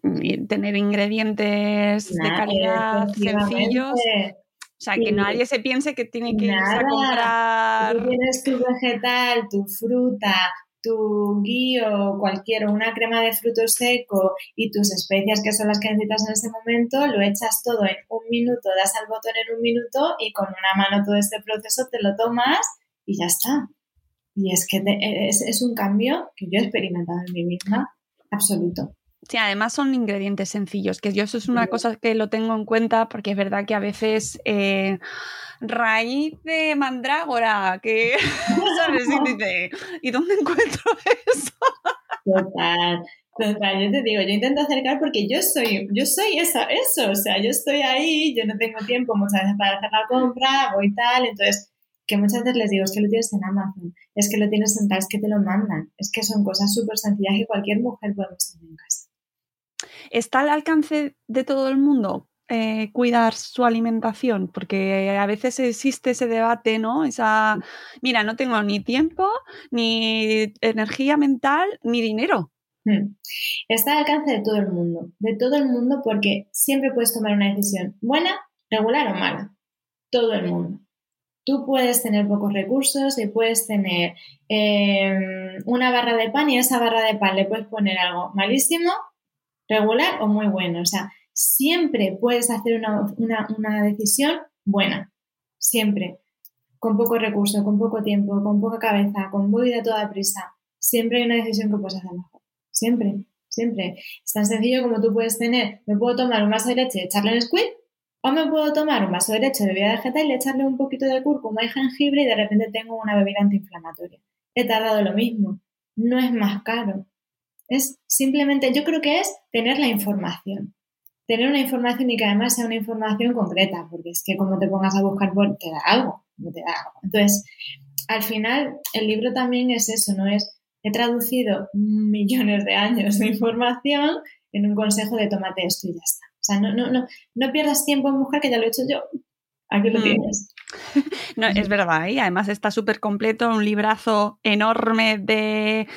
S2: tener ingredientes de calidad sencillos. O sea, que nadie se piense que tiene que irse a comprar.
S3: Tú tienes tu vegetal, tu fruta, tu guío, cualquier, una crema de fruto seco y tus especias que son las que necesitas en ese momento, lo echas todo en un minuto, das al botón en un minuto y con una mano todo este proceso te lo tomas y ya está. Y es que es, es, un cambio que yo he experimentado en mí misma, absoluto.
S2: Sí, además son ingredientes sencillos, que yo eso es una cosa que lo tengo en cuenta porque es verdad que a veces eh, raíz de mandrágora, que, ¿sabes? Y dice, ¿y dónde encuentro eso?
S3: Total. Total, yo te digo, yo intento acercar porque yo soy, yo soy esa, eso, o sea, yo estoy ahí, yo no tengo tiempo muchas veces para hacer la compra, voy tal, entonces, que muchas veces les digo, es que lo tienes en Amazon, es que lo tienes en tal, es que te lo mandan, es que son cosas súper sencillas que cualquier mujer puede tener en casa.
S2: ¿Está al alcance de todo el mundo? Eh, cuidar su alimentación, porque a veces existe ese debate, ¿no? Esa, mira, no tengo ni tiempo, ni energía mental, ni dinero.
S3: Hmm. Está al alcance de todo el mundo, de todo el mundo porque siempre puedes tomar una decisión buena, regular o mala. Todo el mundo. Tú puedes tener pocos recursos y puedes tener em, una barra de pan y a esa barra de pan le puedes poner algo malísimo, regular o muy bueno. O sea, siempre puedes hacer una, decisión buena, siempre, con poco recurso, con poco tiempo, con poca cabeza, con muy a toda prisa. Siempre hay una decisión que puedes hacer mejor, siempre, siempre. Es tan sencillo como tú puedes tener, me puedo tomar un vaso de leche y echarle en squid, o me puedo tomar un vaso de leche de bebida vegetal y echarle un poquito de cúrcuma y jengibre y de repente tengo una bebida antiinflamatoria. He tardado lo mismo, no es más caro. Es simplemente, yo creo que es tener la información tener una información y que además sea una información concreta, porque es que como te pongas a buscar, te da algo, no te da algo. Entonces, al final, el libro también es eso, ¿no? Es, he traducido millones de años de información en un consejo de tomate esto y ya está. O sea, no, no, no, no pierdas tiempo en buscar, que ya lo he hecho yo. Aquí lo mm. tienes.
S2: No, es verdad, y ¿eh? además está súper completo, un librazo enorme de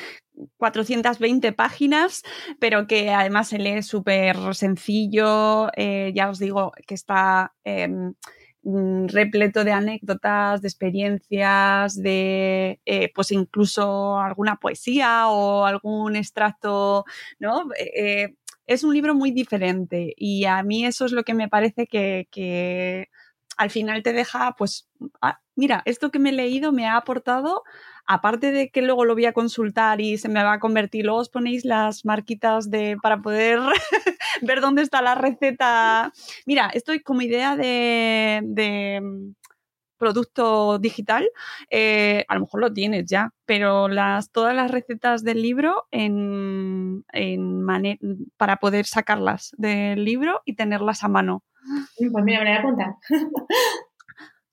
S2: 420 páginas, pero que además se lee súper sencillo. Eh, ya os digo que está em, repleto de anécdotas, de experiencias, de eh, pues incluso alguna poesía o algún extracto, ¿no? Eh, es un libro muy diferente y a mí eso es lo que me parece que, al final te deja, pues, mira, esto que me he leído me ha aportado aparte de que luego lo voy a consultar y se me va a convertir, luego os ponéis las marquitas de, para poder ver dónde está la receta. Mira, estoy como idea de, mm, producto digital, eh, a lo mejor lo tienes ya, pero las, todas las recetas del libro en, para poder sacarlas del libro y tenerlas a mano.
S3: Pues mira, me voy a apuntar.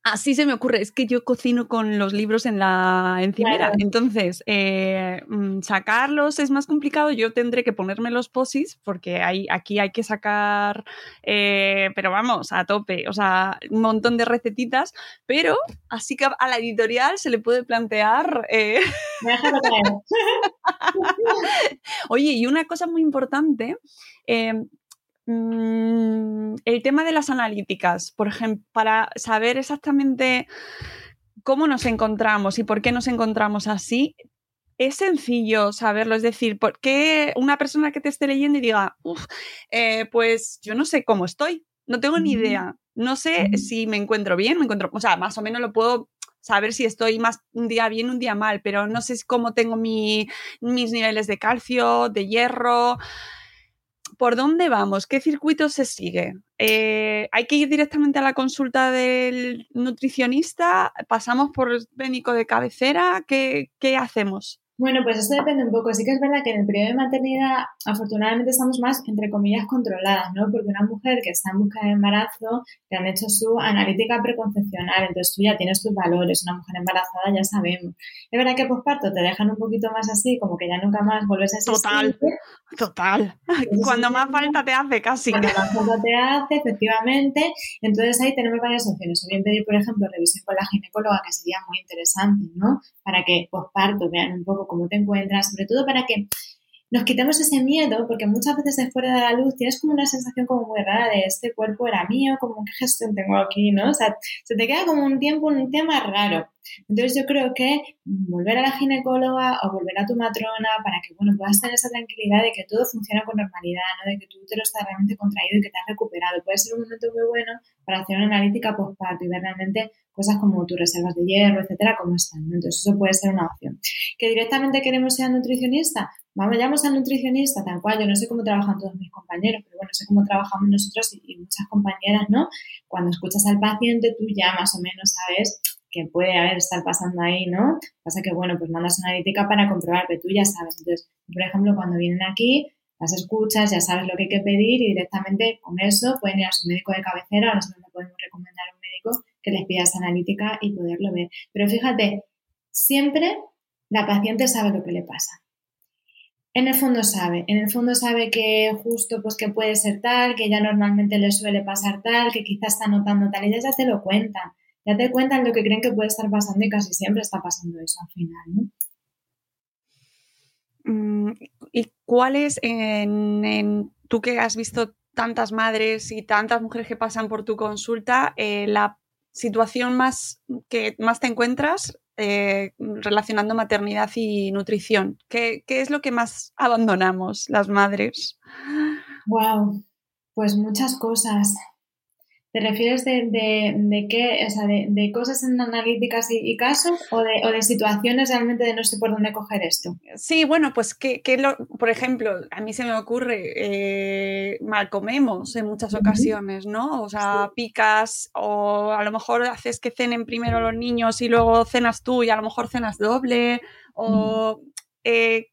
S2: Así se me ocurre, es que yo cocino con los libros en la encimera, entonces eh, mm, sacarlos es más complicado, yo tendré que ponerme los posis porque hay, aquí hay que sacar, eh, pero vamos, a tope, o sea, un montón de recetitas, pero así que a la editorial se le puede plantear... Eh... Oye, y una cosa muy importante, Mm, el tema de las analíticas, por ejemplo, para saber exactamente cómo nos encontramos y por qué nos encontramos así, es sencillo saberlo. Es decir, ¿por qué una persona que te esté leyendo y diga, uff, eh, pues yo no sé cómo estoy, no tengo ni idea, no sé si me encuentro bien, me encuentro, o sea, más o menos lo puedo saber si estoy más un día bien, un día mal, pero no sé cómo tengo mis niveles de calcio, de hierro. ¿Por dónde vamos? ¿Qué circuito se sigue? Eh, ¿Hay que ir directamente a la consulta del nutricionista? ¿Pasamos por el médico de cabecera? ¿Qué, qué hacemos?
S3: Bueno, pues eso depende un poco. Sí que es verdad que en el periodo de maternidad, afortunadamente, estamos más, entre comillas, controladas, ¿no? Porque una mujer que está en busca de embarazo, te han hecho su analítica preconcepcional, entonces tú ya tienes tus valores. Una mujer embarazada ya sabemos. Es verdad que posparto te dejan un poquito más así, como que ya nunca más vuelves a
S2: existir. Total, total. Cuando más falta te hace, casi.
S3: Cuando más falta te hace, efectivamente. Entonces ahí tenemos varias opciones. O bien pedir, por ejemplo, revisión con la ginecóloga, que sería muy interesante, ¿no? Para que posparto vean un poco cómo te encuentras, sobre todo para que nos quitemos ese miedo, porque muchas veces después de la luz tienes como una sensación como muy rara de este cuerpo era mío, como qué gestión tengo aquí, ¿no? O sea, se te queda como un tiempo, un tema raro. Entonces yo creo que volver a la ginecóloga o volver a tu matrona para que, bueno, puedas tener esa tranquilidad de que todo funciona con normalidad, ¿no? De que tu útero está realmente contraído y que te has recuperado. Puede ser un momento muy bueno para hacer una analítica postparto y ver realmente cosas como tus reservas de hierro, etcétera, cómo están. Entonces, eso puede ser una opción. ¿Que directamente queremos ser nutricionista? Vamos al nutricionista, tal cual, yo no sé cómo trabajan todos mis compañeros, pero bueno, sé cómo trabajamos nosotros y, muchas compañeras, ¿no? Cuando escuchas al paciente, tú ya más o menos sabes que puede haber estar pasando ahí, ¿no? Pasa que, bueno, pues mandas una analítica para comprobar, que tú ya sabes. Entonces, por ejemplo, cuando vienen aquí, las escuchas, ya sabes lo que hay que pedir y directamente con eso pueden ir a su médico de cabecera, a nosotros le podemos recomendar a un médico que les pida esa analítica y poderlo ver. Pero fíjate, siempre la paciente sabe lo que le pasa. En el fondo sabe, en el fondo sabe que justo pues que puede ser tal, que ya normalmente le suele pasar tal, que quizás está notando tal, y ya te lo cuentan, ya te cuentan lo que creen que puede estar pasando y casi siempre está pasando eso al final.
S2: Mm, ¿Y cuál es, en, tú que has visto tantas madres y tantas mujeres que pasan por tu consulta, eh, la situación más que más te encuentras eh, relacionando maternidad y nutrición? ¿Qué, ¿Qué, es lo que más abandonamos las madres?
S3: Wow, pues muchas cosas. ¿Te refieres de, de, qué, o sea, de, cosas en analíticas y, casos o de, o de, situaciones realmente de no sé por dónde coger esto?
S2: Sí, bueno, pues que, lo, por ejemplo, a mí se me ocurre, eh, mal comemos en muchas ocasiones, ¿no? O sea, picas o a lo mejor haces que cenen primero los niños y luego cenas tú y a lo mejor cenas doble o... Eh,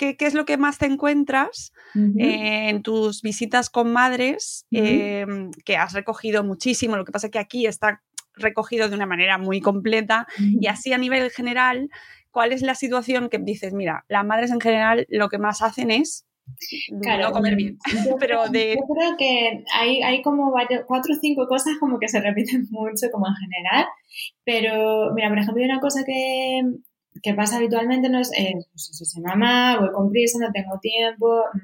S2: ¿qué, ¿qué, es lo que más te encuentras en tus visitas con madres em, que has recogido muchísimo? Lo que pasa es que aquí está recogido de una manera muy completa y así a nivel general, ¿cuál es la situación que dices, mira, las madres en general lo que más hacen es no comer bien.
S3: Yo, pero de... yo creo que hay, hay como cuatro o cinco cosas como que se repiten mucho como en general, pero mira, por ejemplo, hay una cosa que, que pasa habitualmente no es, eh, pues soy mamá, voy con prisa, no tengo tiempo, mm,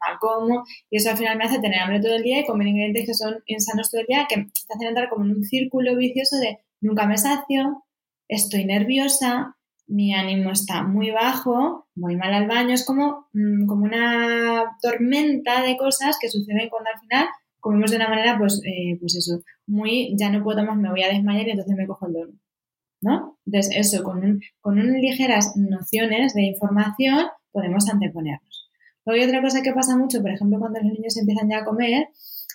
S3: mal como, y eso al final me hace tener hambre todo el día y comer ingredientes que son insanos todo el día, que te hacen entrar como en un círculo vicioso de nunca me sacio, estoy nerviosa, mi ánimo está muy bajo, voy mal al baño, es como, mm, como una tormenta de cosas que suceden cuando al final comemos de una manera, pues, eh, pues eso, muy, ya no puedo más, me voy a desmayar y entonces me cojo el dolor. ¿No? Entonces, eso, con, con unas ligeras nociones de información podemos anteponernos. Luego hay otra cosa que pasa mucho, por ejemplo, cuando los niños empiezan ya a comer,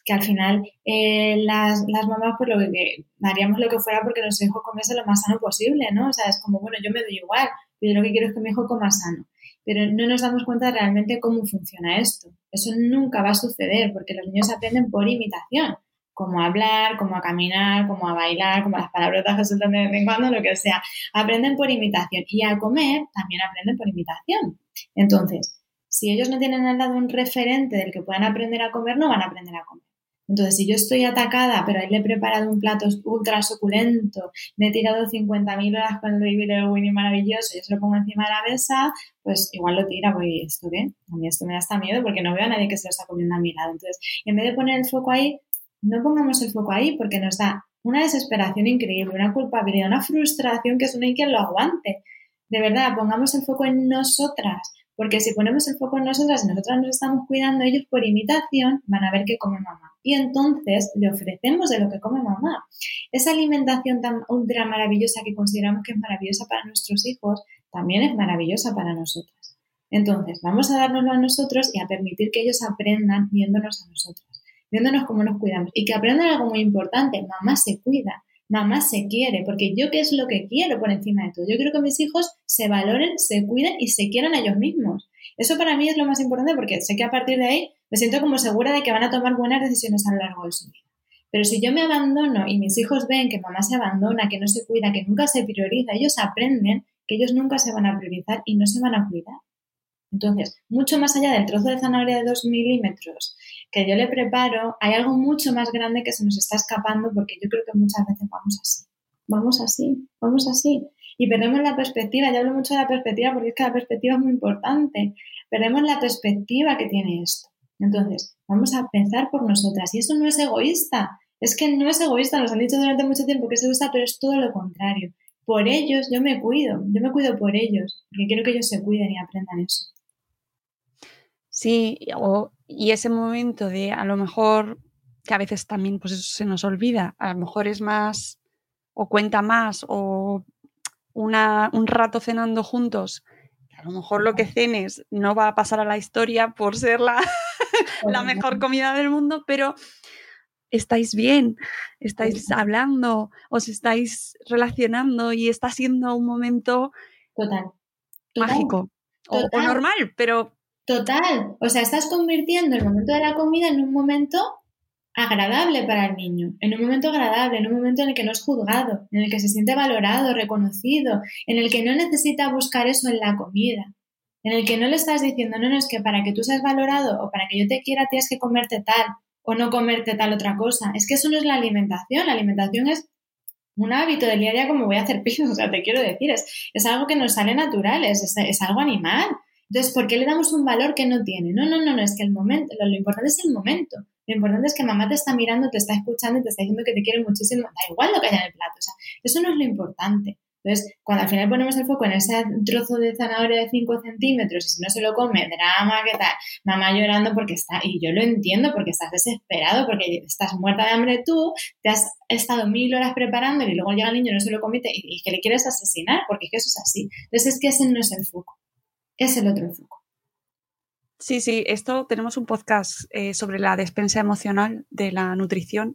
S3: que al final eh, las, las, mamás pues lo que haríamos lo que fuera porque nuestro hijo comiese lo más sano posible, ¿no? O sea, es como, bueno, yo me doy igual, pero lo que quiero es que mi hijo coma sano. Pero no nos damos cuenta realmente cómo funciona esto. Eso nunca va a suceder porque los niños aprenden por imitación como a hablar, como a caminar, como a bailar, como las palabrotas que sueltan de vez en cuando, lo que sea. Aprenden por imitación y a comer también aprenden por imitación. Entonces, si ellos no tienen al lado un referente del que puedan aprender a comer, no van a aprender a comer. Entonces, si yo estoy atacada, pero ahí le he preparado un plato ultra suculento, me he tirado 50.000 horas con el baby Winnie maravilloso, yo se lo pongo encima de la mesa, pues igual lo tira, voy, ¿esto qué? A mí esto me da hasta miedo porque no veo a nadie que se lo está comiendo a mi lado. Entonces, en vez de poner el foco ahí, no pongamos el foco ahí porque nos da una desesperación increíble, una culpabilidad, una frustración que es una hay quien lo aguante. De verdad, pongamos el foco en nosotras, porque si ponemos el foco en nosotras y nosotras nos estamos cuidando, ellos por imitación van a ver que come mamá. Y entonces le ofrecemos de lo que come mamá. Esa alimentación tan ultra maravillosa que consideramos que es maravillosa para nuestros hijos, también es maravillosa para nosotras. Entonces, vamos a dárnoslo a nosotros y a permitir que ellos aprendan viéndonos a nosotros viéndonos cómo nos cuidamos y que aprendan algo muy importante, mamá se cuida, mamá se quiere, porque yo qué es lo que quiero por encima de todo. Yo quiero que mis hijos se valoren, se cuiden y se quieran a ellos mismos. Eso para mí es lo más importante porque sé que a partir de ahí me siento como segura de que van a tomar buenas decisiones a lo largo de su vida. Pero si yo me abandono y mis hijos ven que mamá se abandona, que no se cuida, que nunca se prioriza, ellos aprenden que ellos nunca se van a priorizar y no se van a cuidar. Entonces, mucho más allá del trozo de zanahoria de 2 milímetros que yo le preparo, hay algo mucho más grande que se nos está escapando porque yo creo que muchas veces vamos así, vamos así, vamos así. Y perdemos la perspectiva, ya hablo mucho de la perspectiva porque es que la perspectiva es muy importante, perdemos la perspectiva que tiene esto. Entonces, vamos a pensar por nosotras y eso no es egoísta, es que no es egoísta, nos han dicho durante mucho tiempo que es egoísta, pero es todo lo contrario. Por ellos yo me cuido, yo me cuido por ellos, porque quiero que ellos se cuiden y aprendan eso.
S2: Sí, y ese momento de a lo mejor, que a veces también pues eso se nos olvida, a lo mejor es más o cuenta más o una, un rato cenando juntos a lo mejor lo que cenes no va a pasar a la historia por ser la, la mejor comida del mundo, pero estáis bien, estáis hablando, os estáis relacionando y está siendo un momento
S3: Total.
S2: mágico o- O, normal, pero
S3: Total. O sea, estás convirtiendo el momento de la comida en un momento agradable para el niño, en un momento agradable, en un momento en el que no es juzgado, en el que se siente valorado, reconocido, en el que no necesita buscar eso en la comida, en el que no le estás diciendo, no, no, es que para que tú seas valorado o para que yo te quiera tienes que comerte tal o no comerte tal otra cosa. Es que eso no es la alimentación, la alimentación es un hábito del día a día como voy a hacer pis, o sea, te quiero decir, es, es algo que nos sale natural, es, es algo animal. Entonces, ¿por qué le damos un valor que no tiene? No, no, no, no, es que el momento, lo, importante es el momento. Lo importante es que mamá te está mirando, te está escuchando y te está diciendo que te quiere muchísimo. Da igual lo que haya en el plato. O sea, eso no es lo importante. Entonces, cuando al final ponemos el foco en ese trozo de zanahoria de 5 centímetros y si no se lo come, drama, ¿qué tal? Mamá llorando porque está, y yo lo entiendo porque estás desesperado, porque estás muerta de hambre tú, te has estado mil horas preparando y luego llega el niño, no se lo comete y, y que le quieres asesinar, porque es que eso es así. Entonces, es que ese no es el foco, es el otro foco.
S2: Sí, sí, esto tenemos un podcast eh, sobre la despensa emocional de la nutrición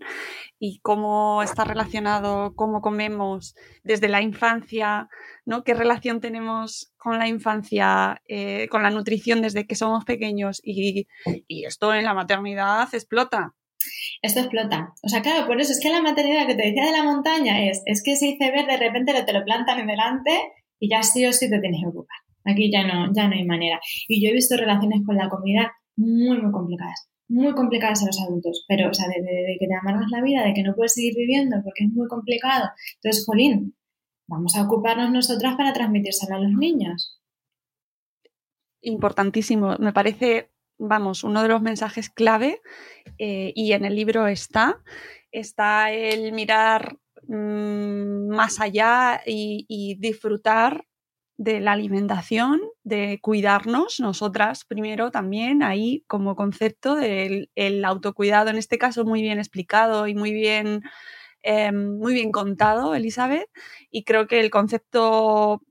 S2: y cómo está relacionado, cómo comemos desde la infancia, ¿no? ¿Qué relación tenemos con la infancia, eh, con la nutrición desde que somos pequeños? Y, y, esto en la maternidad explota.
S3: Esto explota. O sea, claro, por eso es que la maternidad que te decía de la montaña es, es que ese iceberg de repente te lo plantan en delante y ya sí o sí te tienes que ocupar. Aquí ya no, ya no hay manera. Y yo he visto relaciones con la comida muy, muy complicadas. Muy complicadas a los adultos. Pero, o sea, de, que te amargas la vida, de que no puedes seguir viviendo porque es muy complicado. Entonces, Jolín, vamos a ocuparnos nosotras para transmitírselo a los niños.
S2: Importantísimo. Me parece, vamos, uno de los mensajes clave eh, y en el libro está. Está el mirar mmm, más allá y disfrutar de la alimentación, de cuidarnos nosotras primero también, ahí como concepto del el autocuidado, en este caso muy bien explicado y muy bien, eh, muy bien contado, Elizabeth, y creo que el concepto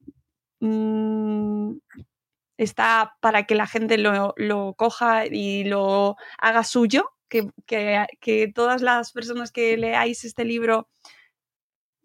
S2: mmm, está para que la gente lo, lo, coja y lo haga suyo, que, que, que todas las personas que leáis este libro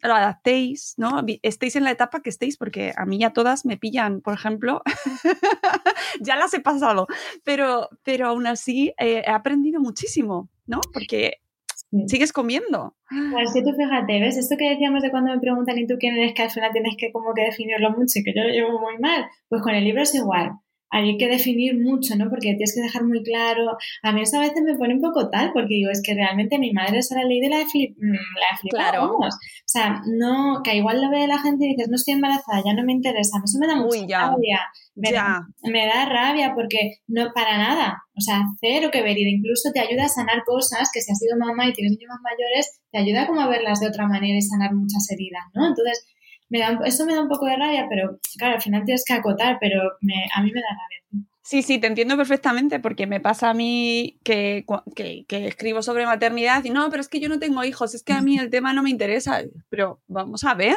S2: lo adaptéis, ¿no? Estéis en la etapa que estéis, porque a mí ya todas me pillan, por ejemplo, ya las he pasado, pero, pero aún así eh, he aprendido muchísimo, ¿no? Porque sí. sigues comiendo.
S3: Pues sí, tú fíjate, ¿ves? Esto que decíamos de cuando me preguntan y tú quién eres, que al final tienes que como que definirlo mucho y que yo lo llevo muy mal, pues con el libro es igual hay que definir mucho, ¿no? Porque tienes que dejar muy claro. A mí eso a veces me pone un poco tal, porque digo, es que realmente mi madre se la leí de la de flip, la de flip
S2: claro.
S3: vamos. O sea, no, que igual lo ve la gente y dices, no estoy embarazada, ya no me interesa. Eso me da mucha
S2: Uy, ya.
S3: rabia. Me,
S2: ya.
S3: Da, me da rabia porque no, para nada. O sea, cero que ver. Y incluso te ayuda a sanar cosas que si has sido mamá y tienes niños más mayores, te ayuda como a verlas de otra manera y sanar muchas heridas, ¿no? Entonces, me da, eso me da un poco de rabia, pero claro, al final tienes que acotar, pero me, a mí me da rabia.
S2: Sí, sí, te entiendo perfectamente porque me pasa a mí que, que, que, escribo sobre maternidad y no, pero es que yo no tengo hijos, es que a mí el tema no me interesa. Pero vamos a ver.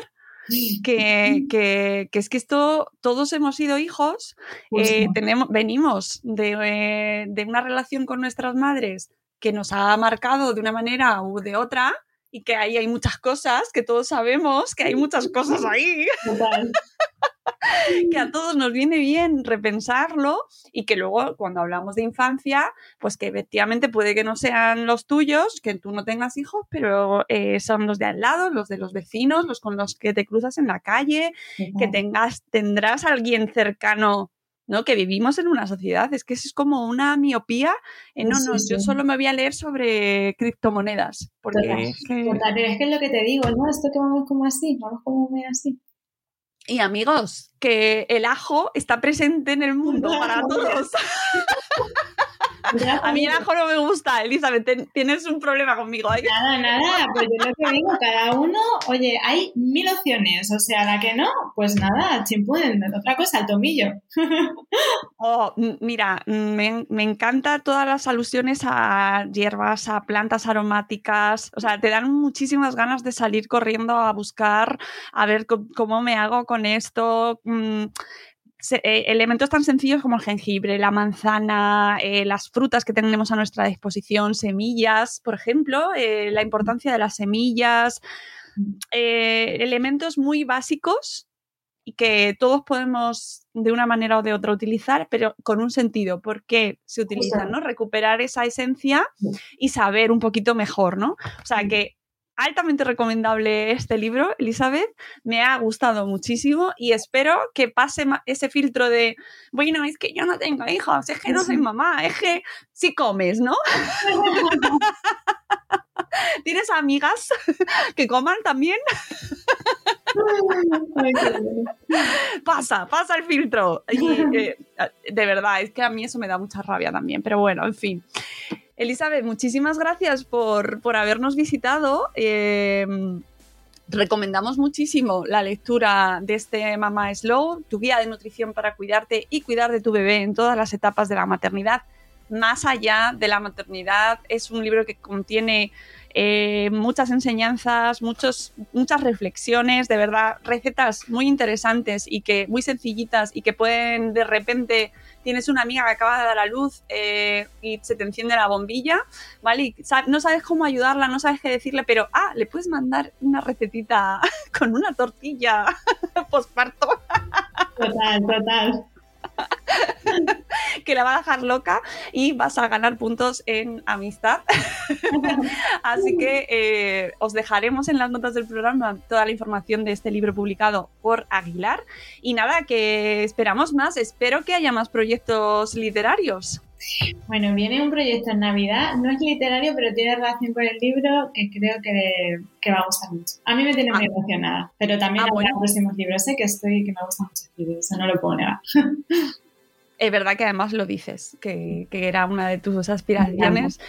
S2: Que, que, es que esto, todos hemos sido hijos, pues eh, no. tenemos, venimos de, eh, de una relación con nuestras madres que nos ha marcado de una manera u de otra, y que ahí hay muchas cosas, que todos sabemos que hay muchas cosas ahí. que a todos nos viene bien repensarlo y que luego cuando hablamos de infancia, pues que efectivamente puede que no sean los tuyos, que tú no tengas hijos, pero eh, son los de al lado, los de los vecinos, los con los que te cruzas en la calle, que tengas, tendrás a alguien cercano ¿no? Que vivimos en una sociedad, es que es como una miopía. No, no, sí. yo solo me voy a leer sobre criptomonedas. Porque
S3: Total,
S2: es que...
S3: Total, pero es que es lo que te digo, ¿no? Esto que vamos como así, vamos como muy así.
S2: Y amigos, que el ajo está presente en el mundo para todos. A mí el ajo no me gusta, Elizabeth, tienes un problema conmigo ahí.
S3: Nada, nada, pues yo lo que digo, cada uno, oye, hay mil opciones, o sea, la que no, pues nada, chimpuden, otra cosa, el tomillo.
S2: Oh, mira, me, me encantan todas las alusiones a hierbas, a plantas aromáticas, o sea, te dan muchísimas ganas de salir corriendo a buscar, a ver cómo me hago con esto. Eh, elementos tan sencillos como el jengibre, la manzana, eh, las frutas que tenemos a nuestra disposición, semillas, por ejemplo, eh, la importancia de las semillas, elementos muy básicos y que todos podemos de una manera o de otra utilizar, pero con un sentido, ¿por qué se utilizan? ¿no? Recuperar esa esencia y saber un poquito mejor, ¿no? O sea que altamente recomendable este libro, Elizabeth. Me ha gustado muchísimo y espero que pase ese filtro de, bueno, es que yo no tengo hijos, es que no soy mamá, es que si comes, ¿no? ¿Tienes amigas que coman también? pasa, pasa el filtro. Eh, de verdad, es que a mí eso me da mucha rabia también, pero bueno, en fin. Elizabeth, muchísimas gracias por, habernos visitado. Eh, recomendamos muchísimo la lectura de este Mamá Slow, tu guía de nutrición para cuidarte y cuidar de tu bebé en todas las etapas de la maternidad. Más allá de la maternidad, es un libro que contiene eh, muchas enseñanzas, muchos, muchas reflexiones, de verdad, recetas muy interesantes y que muy sencillitas y que pueden de repente tienes una amiga que acaba de dar a luz eh, y se te enciende la bombilla, ¿vale? Y no sabes cómo ayudarla, no sabes qué decirle, pero, ah, le puedes mandar una recetita con una tortilla posparto.
S3: Total, total.
S2: que la va a dejar loca y vas a ganar puntos en amistad. Así que eh, os dejaremos en las notas del programa toda la información de este libro publicado por Aguilar. Y nada, que esperamos más. Espero que haya más proyectos literarios.
S3: Bueno, viene un proyecto en Navidad, no es literario, pero tiene relación con el libro que creo que, va a gustar mucho. A mí me tiene muy ah. emocionada, pero también ah, los próximos libros. Sé que estoy, que me gustan mucho libros, eso no lo puedo negar.
S2: Es verdad que además lo dices, que, era una de tus aspiraciones.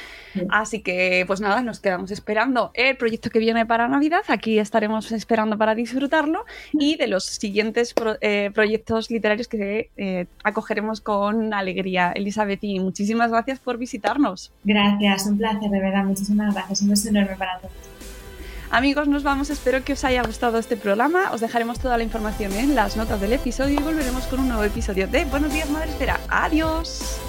S2: Así que, pues nada, nos quedamos esperando el proyecto que viene para Navidad. Aquí estaremos esperando para disfrutarlo y de los siguientes eh, proyectos literarios que eh, acogeremos con alegría. Elizabeth, y muchísimas gracias por visitarnos.
S3: Gracias, un placer, de verdad. Muchísimas gracias. Un beso enorme para todos.
S2: Amigos, nos vamos. Espero que os haya gustado este programa. Os dejaremos toda la información en las notas del episodio y volveremos con un nuevo episodio de Buenos días, Madre Espera. Adiós.